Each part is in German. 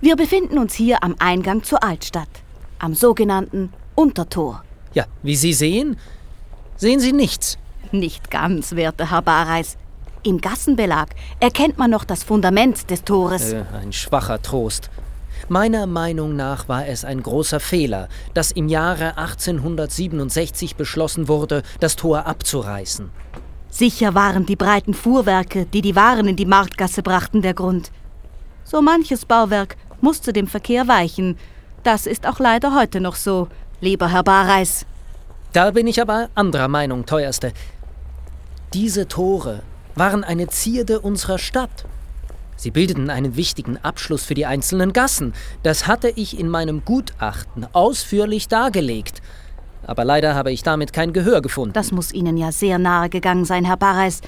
Wir befinden uns hier am Eingang zur Altstadt, am sogenannten Untertor. Ja, wie Sie sehen, sehen Sie nichts. Nicht ganz, werter Herr Bareis. Im Gassenbelag erkennt man noch das Fundament des Tores. Äh, ein schwacher Trost. Meiner Meinung nach war es ein großer Fehler, dass im Jahre 1867 beschlossen wurde, das Tor abzureißen. Sicher waren die breiten Fuhrwerke, die die Waren in die Marktgasse brachten, der Grund. So manches Bauwerk musste dem Verkehr weichen. Das ist auch leider heute noch so, lieber Herr Bareis. Da bin ich aber anderer Meinung, teuerste. Diese Tore waren eine Zierde unserer Stadt. Sie bildeten einen wichtigen Abschluss für die einzelnen Gassen. Das hatte ich in meinem Gutachten ausführlich dargelegt. Aber leider habe ich damit kein Gehör gefunden. Das muss Ihnen ja sehr nahe gegangen sein, Herr Bareis.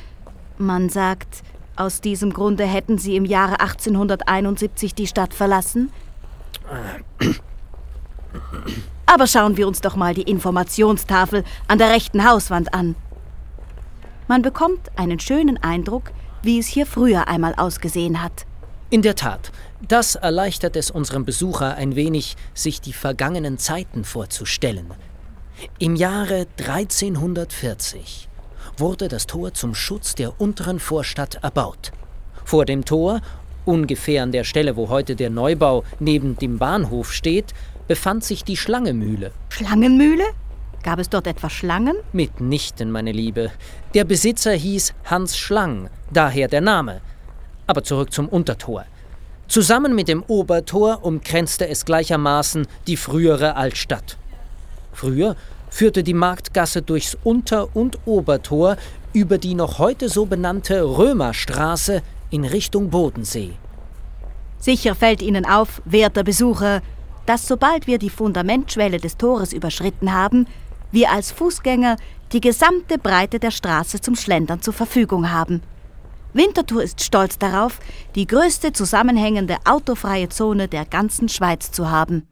Man sagt, aus diesem Grunde hätten Sie im Jahre 1871 die Stadt verlassen? Aber schauen wir uns doch mal die Informationstafel an der rechten Hauswand an. Man bekommt einen schönen Eindruck, wie es hier früher einmal ausgesehen hat. In der Tat, das erleichtert es unserem Besucher ein wenig, sich die vergangenen Zeiten vorzustellen. Im Jahre 1340 wurde das Tor zum Schutz der unteren Vorstadt erbaut. Vor dem Tor, ungefähr an der Stelle, wo heute der Neubau neben dem Bahnhof steht, befand sich die Schlangemühle. Schlangenmühle? Gab es dort etwa Schlangen? Mitnichten, meine Liebe. Der Besitzer hieß Hans Schlang, daher der Name. Aber zurück zum Untertor. Zusammen mit dem Obertor umgrenzte es gleichermaßen die frühere Altstadt. Früher führte die Marktgasse durchs Unter- und Obertor über die noch heute so benannte Römerstraße in Richtung Bodensee. Sicher fällt Ihnen auf, werter Besucher, dass sobald wir die Fundamentschwelle des Tores überschritten haben, wir als Fußgänger die gesamte Breite der Straße zum Schlendern zur Verfügung haben. Winterthur ist stolz darauf, die größte zusammenhängende autofreie Zone der ganzen Schweiz zu haben.